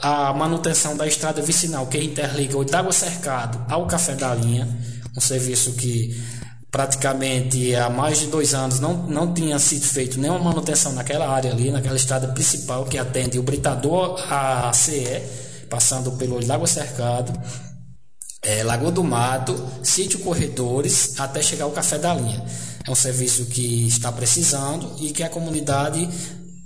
a manutenção da estrada vicinal que interliga o Itágua Cercado ao Café da Linha, um serviço que praticamente há mais de dois anos não, não tinha sido feito nenhuma manutenção naquela área ali, naquela estrada principal que atende o Britador a CE, passando pelo Lago Cercado, é, Lagoa do Mato, Sítio Corredores, até chegar ao Café da Linha. É um serviço que está precisando e que a comunidade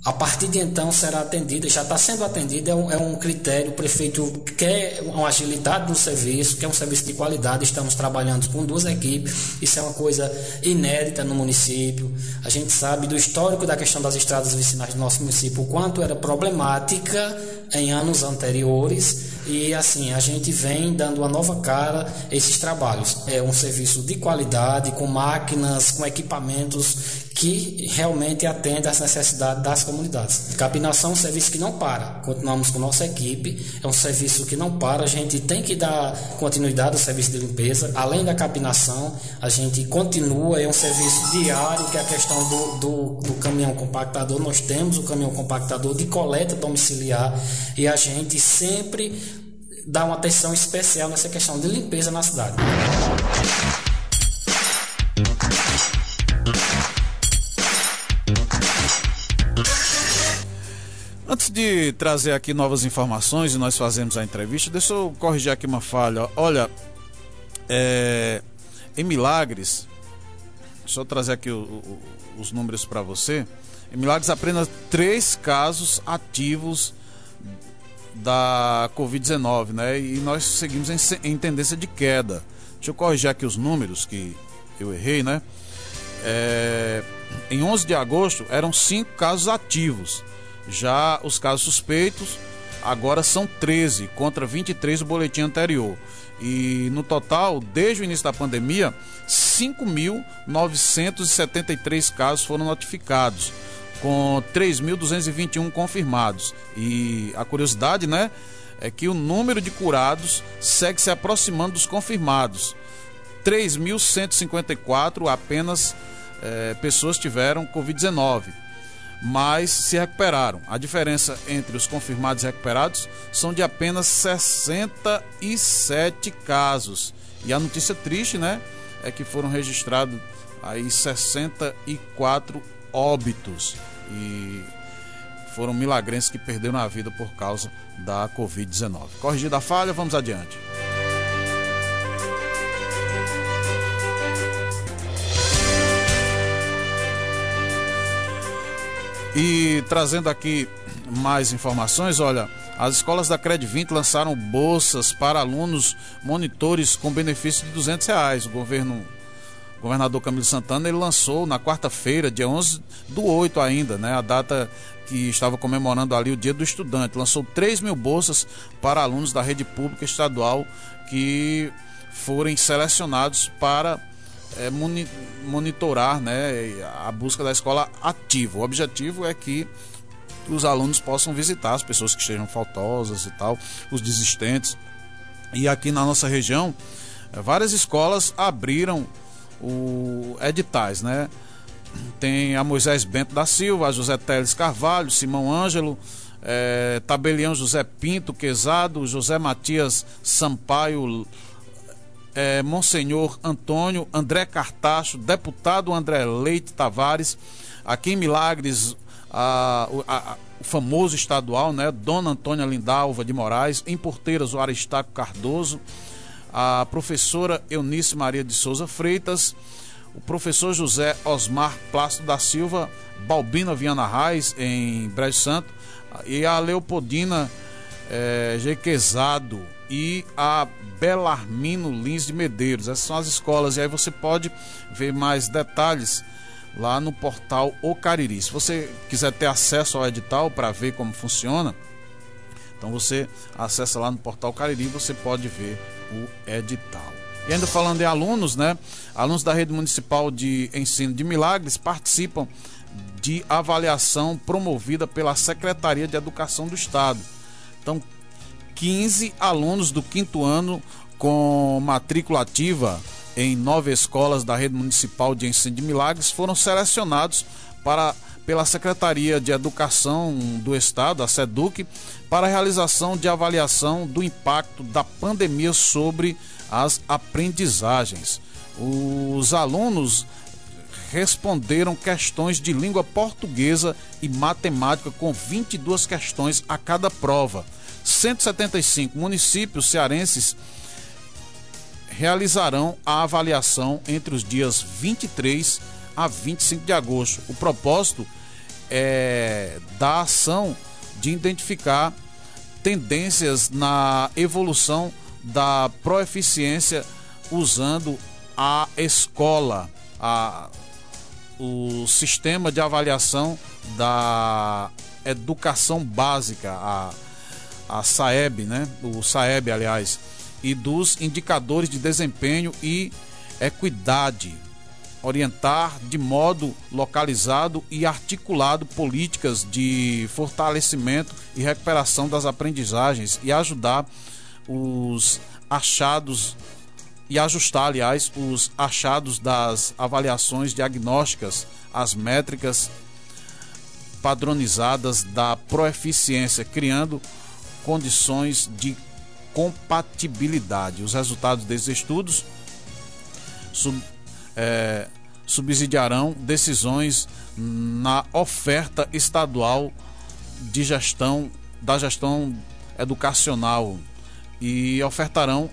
a partir de então será atendida, já está sendo atendida, é um, é um, critério, o prefeito quer uma agilidade no serviço, quer um serviço de qualidade, estamos trabalhando com duas equipes, isso é uma coisa inédita no município, a gente sabe do histórico da questão das estradas vicinais do nosso município, o quanto era problemática em anos anteriores, e assim, a gente vem dando uma nova cara a esses trabalhos. É um serviço de qualidade, com máquinas, com equipamentos que realmente atende às necessidades das comunidades. Capinação é um serviço que não para. Continuamos com nossa equipe, é um serviço que não para. A gente tem que dar continuidade ao serviço de limpeza. Além da capinação, a gente continua, é um serviço diário, que é a questão do, do, do caminhão compactador. Nós temos o caminhão compactador de coleta domiciliar e a gente sempre dá uma atenção especial nessa questão de limpeza na cidade. Antes de trazer aqui novas informações e nós fazemos a entrevista, deixa eu corrigir aqui uma falha. Olha, é, em Milagres, deixa eu trazer aqui o, o, os números para você. Em Milagres, apenas três casos ativos da Covid-19, né? E nós seguimos em, em, tendência de queda. Deixa eu corrigir aqui os números que eu errei, né? É, em 11 de agosto eram cinco casos ativos. Já os casos suspeitos agora são 13 contra 23 do boletim anterior. E no total, desde o início da pandemia, 5.973 casos foram notificados, com 3.221 confirmados. E a curiosidade, né, é que o número de curados segue se aproximando dos confirmados. 3.154 apenas é, pessoas tiveram Covid-19 mas se recuperaram. A diferença entre os confirmados e recuperados são de apenas 67 casos. E a notícia triste, né, é que foram registrados aí 64 óbitos e foram milagrenses que perderam a vida por causa da Covid-19. Corrigida a falha, vamos adiante. E trazendo aqui mais informações, olha, as escolas da Cred 20 lançaram bolsas para alunos monitores com benefício de 200 reais. O governo, governador Camilo Santana, ele lançou na quarta-feira, dia 11 do 8 ainda, né? A data que estava comemorando ali o Dia do Estudante. Lançou 3 mil bolsas para alunos da rede pública estadual que forem selecionados para é, monitorar né, a busca da escola ativa. O objetivo é que os alunos possam visitar as pessoas que estejam faltosas e tal, os desistentes. E aqui na nossa região, eh, várias escolas abriram o editais, né? Tem a Moisés Bento da Silva, a José Teles Carvalho, Simão Ângelo, é, Tabelião José Pinto Quezado, José Matias Sampaio, é, Monsenhor Antônio, André Cartacho, deputado André Leite Tavares, aqui em Milagres, a, a, o famoso estadual, né? Dona Antônia Lindalva de Moraes, em Porteiras, o Aristarco Cardoso, a professora Eunice Maria de Souza Freitas, o professor José Osmar Plácido da Silva, Balbina Viana Reis, em Brejo Santo, e a Leopoldina é, Jequezado e a Belarmino Lins de Medeiros. Essas são as escolas, e aí você pode ver mais detalhes lá no portal O Cariri. Se você quiser ter acesso ao edital para ver como funciona, então você acessa lá no portal Cariri, você pode ver o edital. E ainda falando em alunos, né? Alunos da rede municipal de ensino de Milagres participam de avaliação promovida pela Secretaria de Educação do Estado. Então, 15 alunos do quinto ano com matrícula ativa em nove escolas da rede municipal de ensino de Milagres foram selecionados para pela Secretaria de Educação do Estado, a SEDUC, para a realização de avaliação do impacto da pandemia sobre as aprendizagens. Os alunos responderam questões de língua portuguesa e matemática com 22 questões a cada prova. 175 municípios cearenses realizarão a avaliação entre os dias 23 a 25 de agosto. O propósito é da ação de identificar tendências na evolução da proeficiência usando a escola, a, o sistema de avaliação da educação básica, a, a SAEB, né? O SAEB, aliás e dos indicadores de desempenho e equidade, orientar de modo localizado e articulado políticas de fortalecimento e recuperação das aprendizagens e ajudar os achados e ajustar, aliás, os achados das avaliações diagnósticas às métricas padronizadas da proeficiência, criando condições de compatibilidade. Os resultados desses estudos sub, é, subsidiarão decisões na oferta estadual de gestão da gestão educacional e ofertarão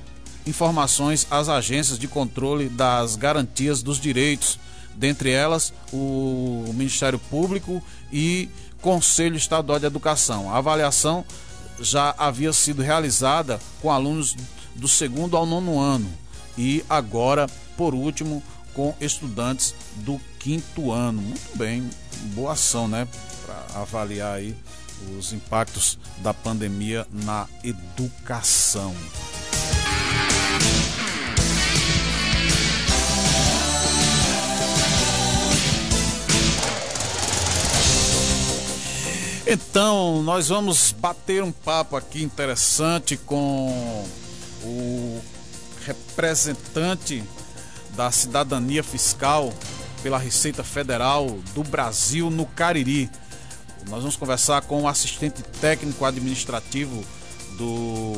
informações às agências de controle das garantias dos direitos, dentre elas o Ministério Público e Conselho Estadual de Educação. A avaliação já havia sido realizada com alunos do segundo ao nono ano e agora, por último, com estudantes do quinto ano. Muito bem, boa ação, né? Para avaliar aí os impactos da pandemia na educação. Então, nós vamos bater um papo aqui interessante com o representante da cidadania fiscal pela Receita Federal do Brasil no Cariri. Nós vamos conversar com o assistente técnico administrativo do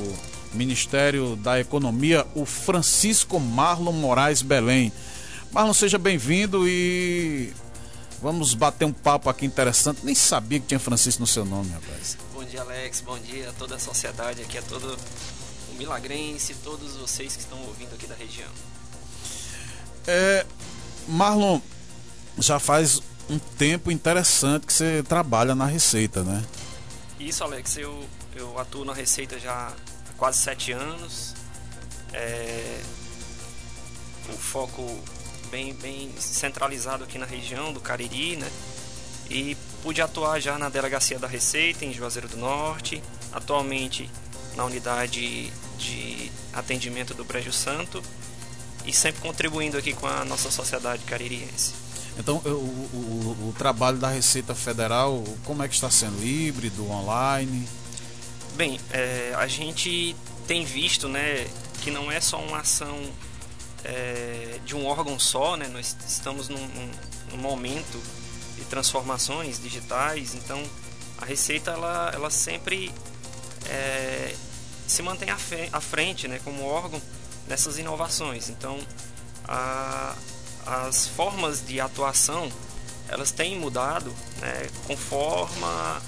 Ministério da Economia, o Francisco Marlon Moraes Belém. Marlon, seja bem-vindo e Vamos bater um papo aqui interessante. Nem sabia que tinha Francisco no seu nome, rapaz. Bom dia, Alex. Bom dia a toda a sociedade aqui, a todo o milagrense, todos vocês que estão ouvindo aqui da região. É, Marlon, já faz um tempo interessante que você trabalha na Receita, né? Isso, Alex. Eu, eu atuo na Receita já há quase sete anos. É, o foco bem, bem centralizado aqui na região do Cariri, né? E pude atuar já na Delegacia da Receita, em Juazeiro do Norte, atualmente na unidade de atendimento do Brejo Santo e sempre contribuindo aqui com a nossa sociedade caririense. Então, o, o, o, trabalho da Receita Federal, como é que está sendo? Híbrido, online? Bem, é, a gente tem visto né, que não é só uma ação é, de um órgão só, né? nós estamos num, num, momento de transformações digitais, então a Receita ela, ela sempre é, se mantém à frente né, como órgão nessas inovações. Então, a, as formas de atuação elas têm mudado né, conforme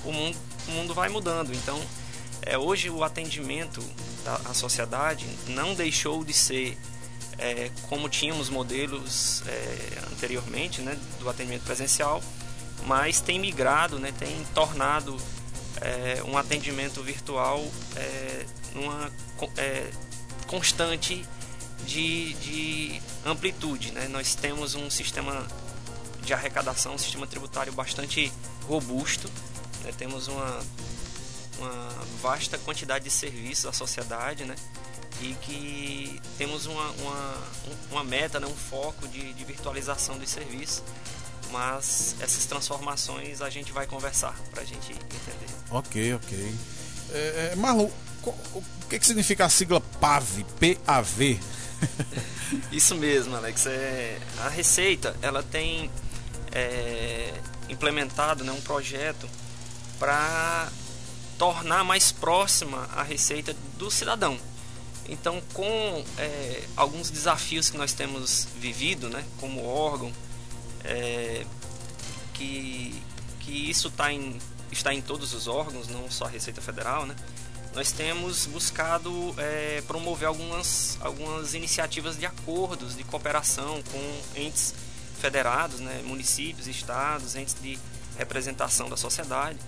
o mundo, o mundo vai mudando. Então, é, hoje o atendimento da sociedade não deixou de ser é, como tínhamos modelos é, anteriormente né, do atendimento presencial, mas tem migrado, né, tem tornado é, um atendimento virtual é, numa é, constante de, de amplitude. Né? Nós temos um sistema de arrecadação, um sistema tributário bastante robusto, né? temos uma, uma vasta quantidade de serviços à sociedade, né? E que temos uma, uma, uma meta, né? um foco de, de virtualização dos serviços, mas essas transformações a gente vai conversar para a gente entender. Ok, ok. É, é, Marlon, o que, que significa a sigla PAV? P-A-V? Isso mesmo, Alex. É, a Receita ela tem é, implementado né, um projeto para tornar mais próxima a receita do cidadão. Então, com é, alguns desafios que nós temos vivido, né, como órgão, é, que, que isso tá em, está em todos os órgãos, não só a Receita Federal, né, nós temos buscado é, promover algumas, algumas iniciativas de acordos de cooperação com entes federados, né, municípios, estados, entes de representação da sociedade,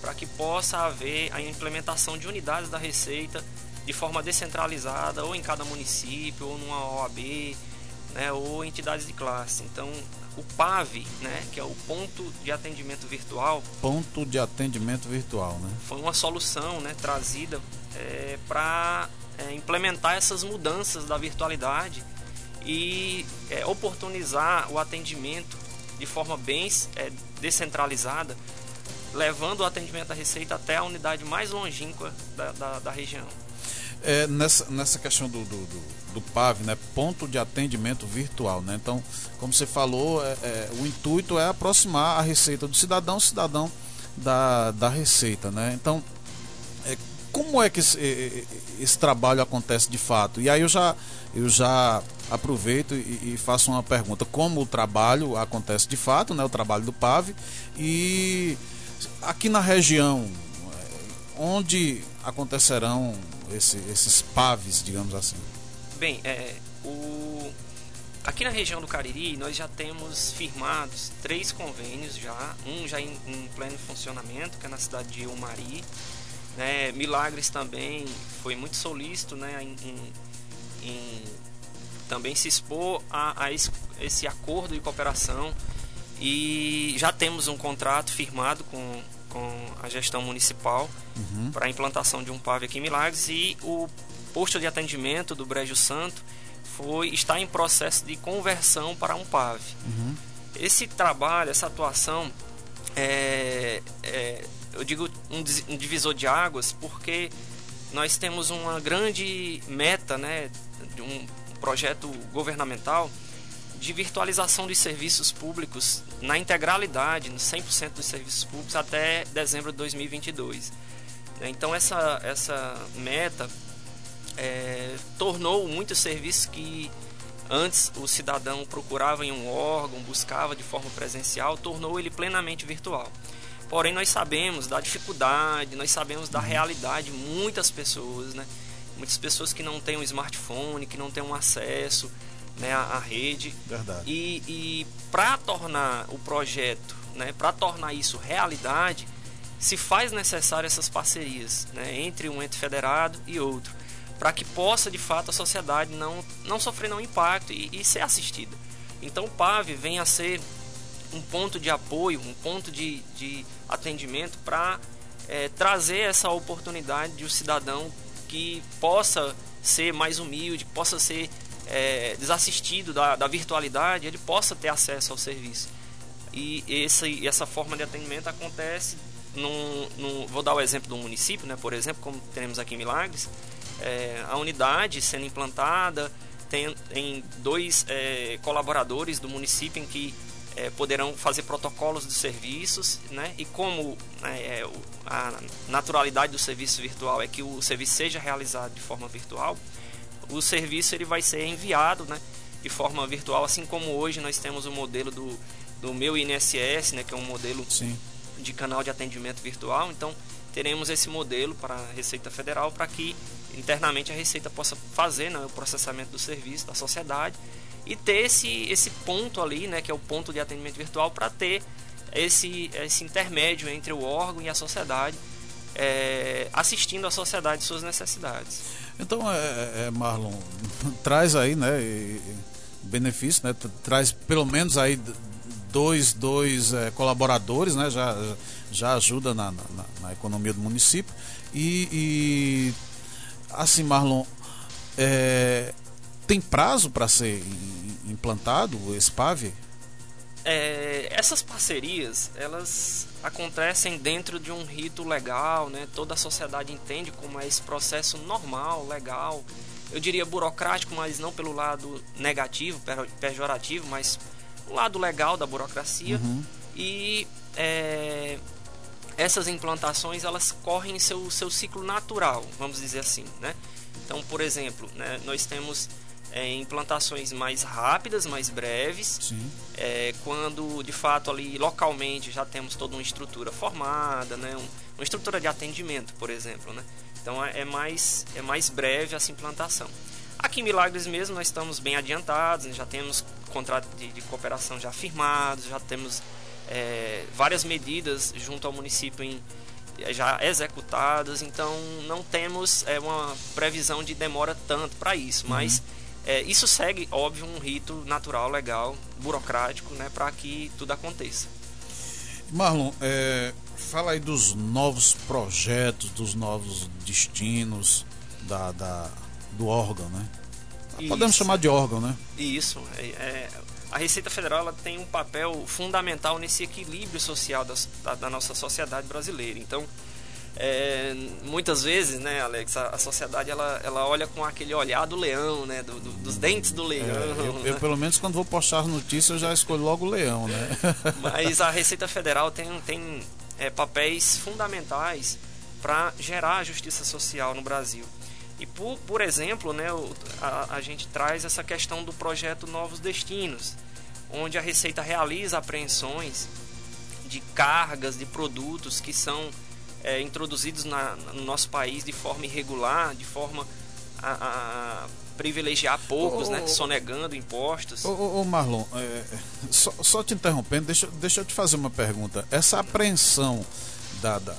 para que possa haver a implementação de unidades da Receita de forma descentralizada, ou em cada município, ou numa OAB, né, ou entidades de classe. Então, o PAV, né, que é o ponto de atendimento virtual. Ponto de atendimento virtual, né? Foi uma solução, né, trazida é, para é, implementar essas mudanças da virtualidade e é, oportunizar o atendimento de forma bem é, descentralizada, levando o atendimento da Receita até a unidade mais longínqua da, da, da região. É, nessa, nessa questão do, do, do, do, PAV, né, ponto de atendimento virtual. Né? Então, como você falou, é, é, o intuito é aproximar a receita do cidadão, cidadão da, da receita. Né? Então, é, como é que esse, esse, trabalho acontece de fato? E aí eu já, eu já aproveito e, e, faço uma pergunta: como o trabalho acontece de fato, né, o trabalho do PAV, e aqui na região, onde acontecerão esse, esses PAVs, digamos assim? Bem, é, o... aqui na região do Cariri nós já temos firmados três convênios já, um já em, em pleno funcionamento, que é na cidade de Umari. Né? Milagres também foi muito solícito né? em, em, em também se expor a, a esse, esse acordo de cooperação e já temos um contrato firmado com com a gestão municipal uhum. para a implantação de um PAV aqui em Milagres e o posto de atendimento do Brejo Santo foi está em processo de conversão para um PAV. Uhum. Esse trabalho, essa atuação, é, é, eu digo um, divisor de águas porque nós temos uma grande meta, né, de um projeto governamental de virtualização dos serviços públicos na integralidade, no 100% dos serviços públicos até dezembro de 2022. Então essa, essa meta é, tornou muitos serviços que antes o cidadão procurava em um órgão, buscava de forma presencial, tornou ele plenamente virtual. Porém, nós sabemos da dificuldade, nós sabemos da realidade de muitas pessoas, né? Muitas pessoas que não têm um smartphone, que não têm um acesso né, a, a rede. Verdade. E, e para tornar o projeto, né, para tornar isso realidade, se faz necessário essas parcerias né, entre um ente federado e outro, para que possa de fato a sociedade não, não sofrer nenhum impacto e, e ser assistida. Então o PAV vem a ser um ponto de apoio, um ponto de, de atendimento para é, trazer essa oportunidade de um cidadão que possa ser mais humilde, possa ser é, desassistido da, da virtualidade, ele possa ter acesso ao serviço. E esse, essa forma de atendimento acontece num, num, vou dar o exemplo do município, né? por exemplo, como temos aqui em Milagres, é, a unidade sendo implantada, tem, tem dois é, colaboradores do município em que é, poderão fazer protocolos de serviços, né? E como né, é, a naturalidade do serviço virtual é que o serviço seja realizado de forma virtual, o serviço ele vai ser enviado, né? De forma virtual, assim como hoje nós temos o modelo do, do meu INSS, né? Que é um modelo Sim. de canal de atendimento virtual. Então teremos esse modelo para a Receita Federal para que internamente a Receita possa fazer né, o processamento do serviço da sociedade e ter esse, esse ponto ali, né, que é o ponto de atendimento virtual, para ter esse, esse intermédio entre o órgão e a sociedade, é, assistindo a sociedade e suas necessidades. Então, é, é, é Marlon, traz aí, né, benefício, né, traz pelo menos aí dois, dois é, colaboradores, né, já, já ajuda na, na, na economia do município e, e assim, Marlon, é, tem prazo para ser implantado esse PAV? É, essas parcerias elas acontecem dentro de um rito legal, né? Toda a sociedade entende como é esse processo normal, legal. Eu diria burocrático, mas não pelo lado negativo, pejorativo, mas o lado legal da burocracia. Uhum. E é, essas implantações elas correm seu seu ciclo natural, vamos dizer assim, né? Então, por exemplo, né, nós temos é, implantações mais rápidas, mais breves, é, quando de fato ali localmente já temos toda uma estrutura formada, né, um, uma estrutura de atendimento, por exemplo, né? Então é, é mais é mais breve essa implantação. Aqui em Milagres mesmo nós estamos bem adiantados, né, já temos contrato de, de, cooperação já firmados, já temos é, várias medidas junto ao município em, já executadas, então não temos é, uma previsão de demora tanto para isso, mas uhum. É, isso segue, óbvio, um rito natural, legal, burocrático, né, para que tudo aconteça. Marlon, é, fala aí dos novos projetos, dos novos destinos da, da do órgão, né? Isso. Podemos chamar de órgão, né? Isso. É, é, a Receita Federal tem um papel fundamental nesse equilíbrio social das, da, da nossa sociedade brasileira. Então, é, muitas vezes, né, Alex, a, a, sociedade ela, ela olha com aquele olhar do leão, né, do, do, dos dentes do leão. É, eu, né? eu, pelo menos quando vou postar notícias eu já escolho logo o leão, né? Mas a Receita Federal tem, tem é, papéis fundamentais para gerar a justiça social no Brasil. E por, por exemplo, né, a, a gente traz essa questão do projeto Novos Destinos, onde a Receita realiza apreensões de cargas de produtos que são é, introduzidos na, no nosso país de forma irregular, de forma a, a privilegiar poucos, oh, né, sonegando impostos. Ô, oh, Marlon, é, só, só, te interrompendo, deixa, deixa eu te fazer uma pergunta. Essa apreensão da, da,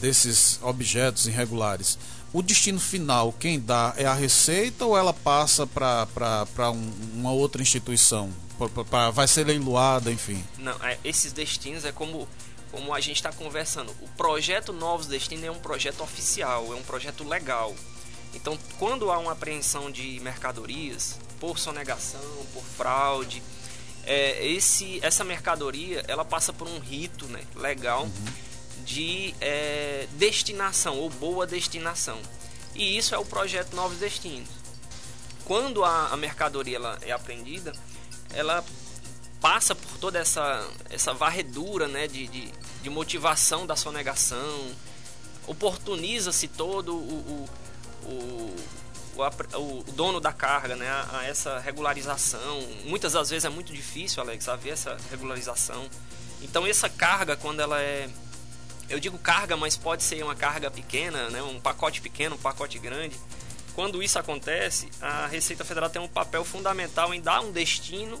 desses objetos irregulares, o destino final, quem dá é a Receita ou ela passa para um, uma outra instituição? Pra, pra, vai ser leiloada, enfim? Não, é, esses destinos é como como a gente está conversando, o projeto Novos Destinos é um projeto oficial, é um projeto legal. Então, quando há uma apreensão de mercadorias por sonegação, por fraude, é, esse, essa mercadoria ela passa por um rito né, legal uhum. de é, destinação ou boa destinação. E isso é o projeto Novos Destinos. Quando a, a mercadoria ela é apreendida, ela passa por toda essa, essa varredura né, de, de, de motivação da sonegação, oportuniza-se todo o, o, o, o, o dono da carga né, a, a, essa regularização. Muitas das vezes é muito difícil, Alex, haver essa regularização. Então essa carga, quando ela é. Eu digo carga, mas pode ser uma carga pequena, né, um pacote pequeno, um pacote grande. Quando isso acontece, a Receita Federal tem um papel fundamental em dar um destino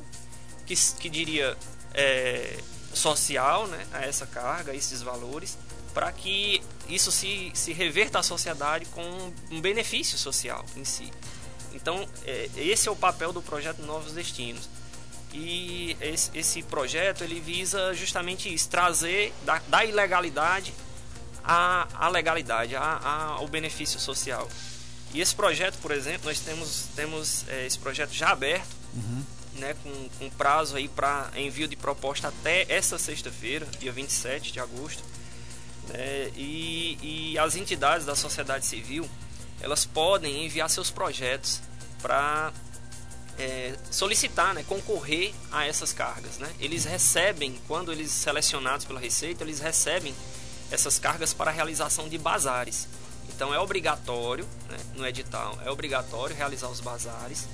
que, que diria é, social né, a essa carga, a esses valores, para que isso se, se reverta à sociedade com um benefício social em si. Então, é, esse é o papel do projeto Novos Destinos. E esse, esse projeto ele visa justamente isso, trazer da, da ilegalidade à, à legalidade, à, à, ao benefício social. E esse projeto, por exemplo, nós temos, temos é, esse projeto já aberto, uhum. Né, com, com prazo aí para envio de proposta até essa sexta-feira, dia 27 de agosto. Né, e, e as entidades da sociedade civil, elas podem enviar seus projetos para é, solicitar, né, concorrer a essas cargas. Né? Eles recebem, quando eles selecionados pela Receita, eles recebem essas cargas para realização de bazares. Então é obrigatório, né, no edital, é obrigatório realizar os bazares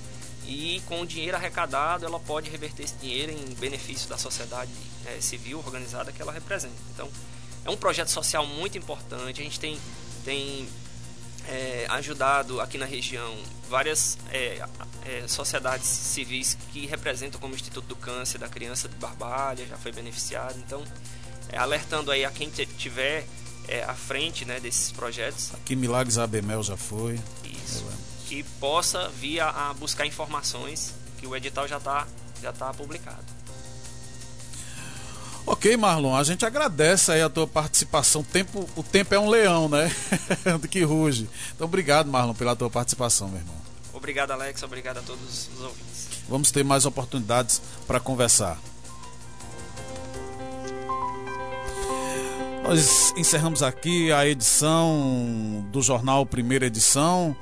e com o dinheiro arrecadado ela pode reverter esse dinheiro em benefício da sociedade né, civil organizada que ela representa. Então é um projeto social muito importante. A gente tem, tem é, ajudado aqui na região várias é, é, sociedades civis que representam como Instituto do Câncer da Criança de Barbalha, já foi beneficiado. Então, alertando aí a quem tiver à frente né, desses projetos. Aqui Milagres Abemel já foi. Isso. Que possa vir a, a buscar informações, que o edital já está já tá publicado. Ok, Marlon, a gente agradece aí a tua participação. O tempo, o tempo é um leão, né? que ruge. Então, obrigado, Marlon, pela tua participação, meu irmão. Obrigado, Alex. Obrigado a todos os ouvintes. Vamos ter mais oportunidades para conversar. Nós encerramos aqui a edição do jornal Primeira Edição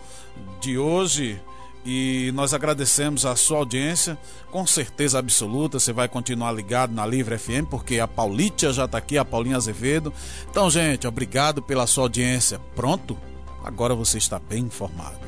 de hoje e nós agradecemos a sua audiência. Com certeza absoluta, você vai continuar ligado na Livre FM, porque a Paulitia já está aqui, a Paulinha Azevedo. Então, gente, obrigado pela sua audiência. Pronto? Agora você está bem informado.